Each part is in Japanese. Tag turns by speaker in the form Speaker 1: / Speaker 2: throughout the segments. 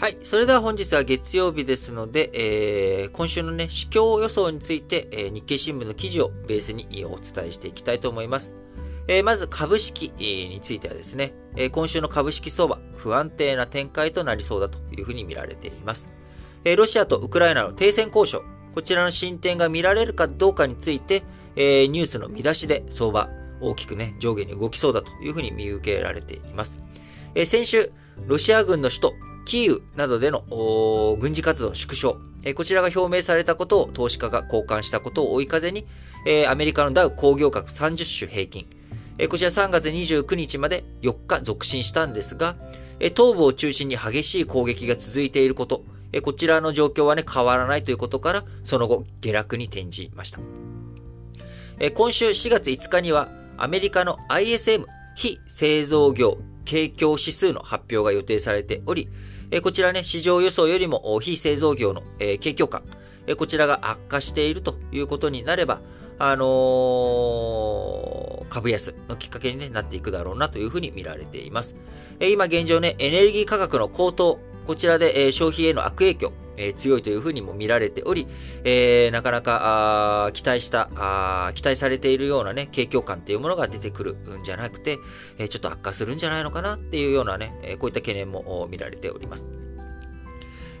Speaker 1: はい。それでは本日は月曜日ですので、えー、今週のね、市況予想について、えー、日経新聞の記事をベースにお伝えしていきたいと思います。えー、まず株式についてはですね、え、今週の株式相場、不安定な展開となりそうだというふうに見られています。え、ロシアとウクライナの停戦交渉、こちらの進展が見られるかどうかについて、え、ニュースの見出しで相場、大きくね、上下に動きそうだというふうに見受けられています。え、先週、ロシア軍の首都キーウなどでの軍事活動縮小、えこちらが表明されたことを投資家が交換したことを追い風に、えアメリカのダウ工業株30種平均、えこちら3月29日まで4日続伸したんですが、え東部を中心に激しい攻撃が続いていること、えこちらの状況はね、変わらないということから、その後、下落に転じました。え今週4月5日には、アメリカの ISM 非製造業景況指数の発表が予定されており、えこちらね、市場予想よりも非製造業の、え景況感、えこちらが悪化しているということになれば、あのー、株安のきっかけに、ね、なっていくだろうなというふうに見られています。え今現状ね、エネルギー価格の高騰、こちらで、え消費への悪影響、え強いというふうにも見られており、え、なかなか、期待した、あ期待されているようなね、景況感っていうものが出てくるんじゃなくて、え、ちょっと悪化するんじゃないのかなっていうようなね、えこういった懸念も見られております。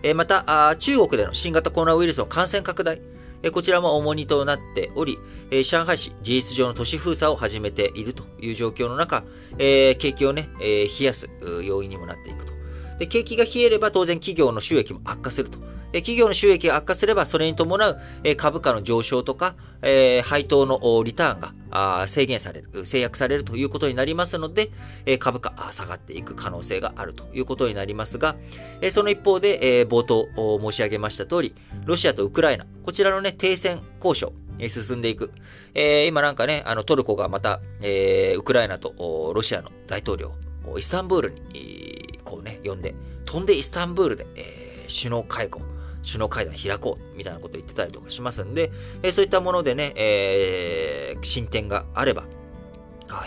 Speaker 1: えまた、中国での新型コロナウイルスの感染拡大、えこちらも重荷となっており、え上海市事実上の都市封鎖を始めているという状況の中、え景気をね、え冷やす要因にもなっていくと。で、景気が冷えれば当然企業の収益も悪化すると。で、企業の収益が悪化すれば、それに伴う、え株価の上昇とか、え、配当のリターンがあ制限される、制約されるということになりますので、え、株価下がっていく可能性があるということになりますが、え、その一方で、え、冒頭申し上げました通り、ロシアとウクライナ、こちらのね、停戦交渉、進んでいく。え、今なんかね、あのトルコがまた、え、ウクライナとロシアの大統領、イスタンブールに、呼んで、飛んでイスタンブールで、えー、首脳会合、首脳会談開こう、みたいなこと言ってたりとかしますんで、えー、そういったものでね、えー、進展があれば、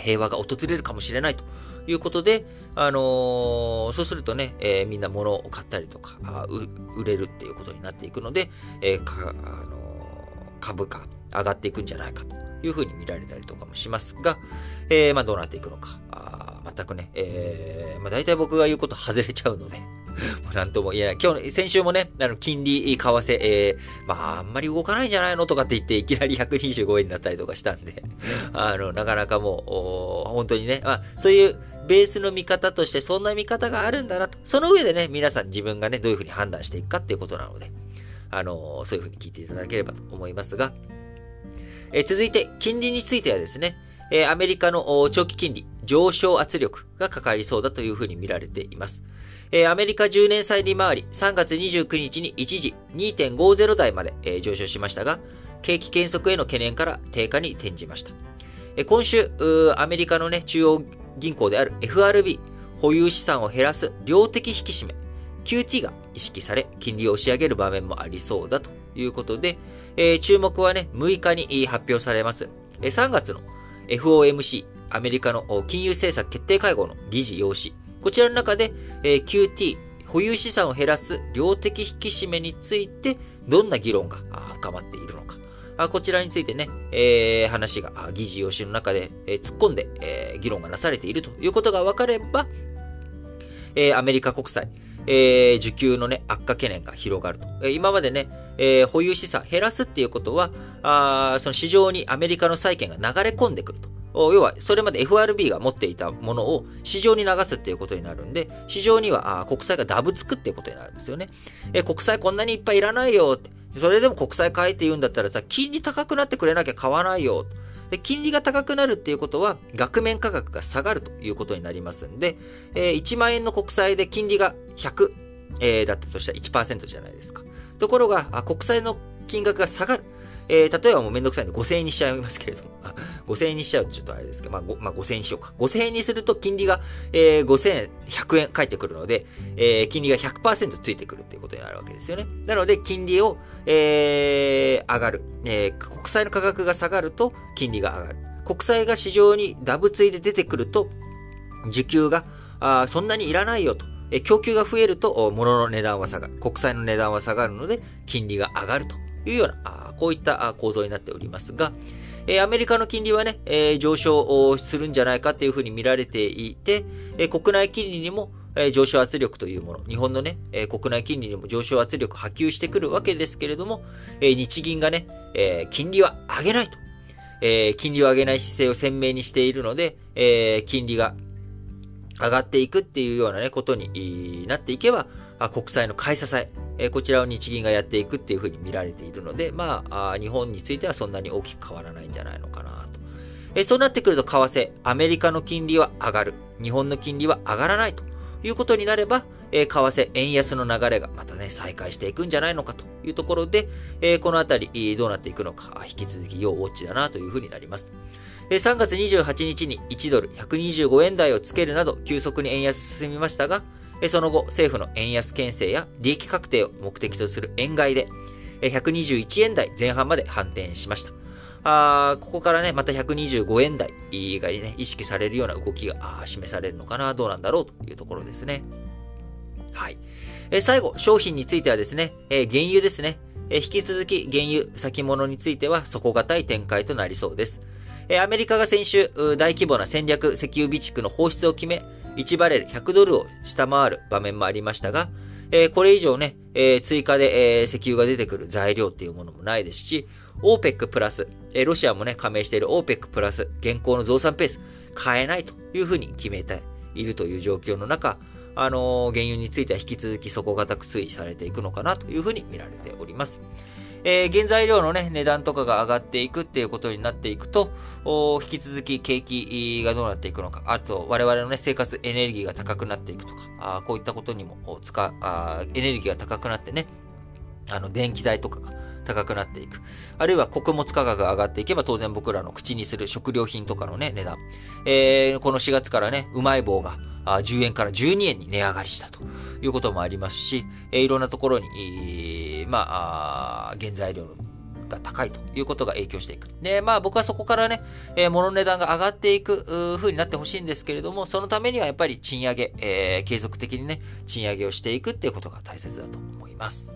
Speaker 1: 平和が訪れるかもしれないということで、あのー、そうするとね、えー、みんな物を買ったりとか、売れるっていうことになっていくので、えーかあの株価上がっていくんじゃないかというふうに見られたりとかもしますが、え、まあどうなっていくのか。全くね、えー、まあ大体僕が言うこと外れちゃうので、なんとも言えない。今日、先週もね、あの、金利、為替、えー、まあ、あんまり動かないんじゃないのとかって言って、いきなり125円になったりとかしたんで、あの、なかなかもう、本当にね、まあ、そういうベースの見方として、そんな見方があるんだなと。その上でね、皆さん自分がね、どういうふうに判断していくかっていうことなので、あの、そういうふうに聞いていただければと思いますが、え、続いて、金利についてはですね、えアメリカの長期金利上昇圧力がかかりそうだというふうに見られています。えアメリカ10年債利回り3月29日に一時2.50台まで、上昇しましたが、景気減速への懸念から低下に転じました。え今週、アメリカの、中央銀行である FRB、保有資産を減らす量的引き締め、QT が意識され、金利を押し上げる場面もありそうだということで、え、注目はね、6日に発表されます。え3月の FOMC、アメリカの金融政策決定会合の議事要旨。こちらの中で、え QT、保有資産を減らす量的引き締めについて、どんな議論が深まっているのか。こちらについてね、えー、話が議事要旨の中で、えー、突っ込んで、えー、議論がなされているということが分かれば、えー、アメリカ国債、えー、需給のね、悪化懸念が広がると。えー、今までね、えー、保有資産減らすっていうことは、あその市場にアメリカの債券が流れ込んでくると。要は、それまで FRB が持っていたものを市場に流すっていうことになるんで、市場には国債がダブつくっていうことになるんですよね。え国債こんなにいっぱいいらないよって。それでも国債買えって言うんだったらさ、金利高くなってくれなきゃ買わないよ。で、金利が高くなるっていうことは、額面価格が下がるということになりますんで、えー、1万円の国債で金利が100、えー、だったとしたら1%じゃないですか。ところが、あ国債の金額が下がる。えー、例えばもうめんどくさいんで5000円にしちゃいますけれども、5000円にしちゃうとちょっとあれですけど、まあ、まあ、5000円にしようか。5000円にすると金利が、えー、5100円返ってくるので、えー、金利が100%ついてくるっていうことになるわけですよね。なので、金利を、えー、上がる。えー、国債の価格が下がると、金利が上がる。国債が市場にダブついで出てくると、需給が、あそんなにいらないよとえ供給が増えると、物の値段は下がる。国債の値段は下がるので、金利が上がるというような、あこういった構造になっておりますが、えアメリカの金利はね、え上昇するんじゃないかっていうふうに見られていて、え国内金利にも、え上昇圧力というもの、日本のね、え国内金利にも上昇圧力波及してくるわけですけれども、え日銀がね、え金利は上げないと。え金利を上げない姿勢を鮮明にしているので、え金利が上がっていくっていうようなね、ことになっていけば、国債の買い支え、こちらを日銀がやっていくっていうふうに見られているので、まあ、日本についてはそんなに大きく変わらないんじゃないのかなと。そうなってくると為替、アメリカの金利は上がる。日本の金利は上がらないということになれば、為替、円安の流れがまたね、再開していくんじゃないのかというところで、このあたりどうなっていくのか、引き続き要ウォッチだなというふうになります。3月28日に1ドル125円台をつけるなど急速に円安進みましたが、その後政府の円安牽制や利益確定を目的とする円買いで、121円台前半まで反転しました。あここからね、また125円台がね、意識されるような動きが示されるのかな、どうなんだろうというところですね。はい。え最後、商品についてはですね、え原油ですね。え引き続き原油先物については底堅い展開となりそうです。えアメリカが先週、大規模な戦略石油備蓄の放出を決め、1バレル100ドルを下回る場面もありましたが、えこれ以上ね、え追加で、え石油が出てくる材料っていうものもないですし、OPEC プラス、えロシアもね、加盟している OPEC プラス、現行の増産ペース、変えないというふうに決めているという状況の中、あの、原油については引き続き底堅く推移されていくのかなというふうに見られております。えー、原材料のね、値段とかが上がっていくっていうことになっていくと、引き続き景気がどうなっていくのか、あと、我々のね、生活エネルギーが高くなっていくとか、あこういったことにも使あ、エネルギーが高くなってね、あの、電気代とかが高くなっていく。あるいは穀物価格が上がっていけば当然僕らの口にする食料品とかのね、値段。えー、この4月からね、うまい棒が10円から12円に値上がりしたということもありますし、えいろんなところに、まあ、原材料が高いということが影響していく。で、まあ僕はそこからね、えー、物の値段が上がっていく風になってほしいんですけれども、そのためにはやっぱり賃上げ、えー、継続的にね、賃上げをしていくっていうことが大切だと思います。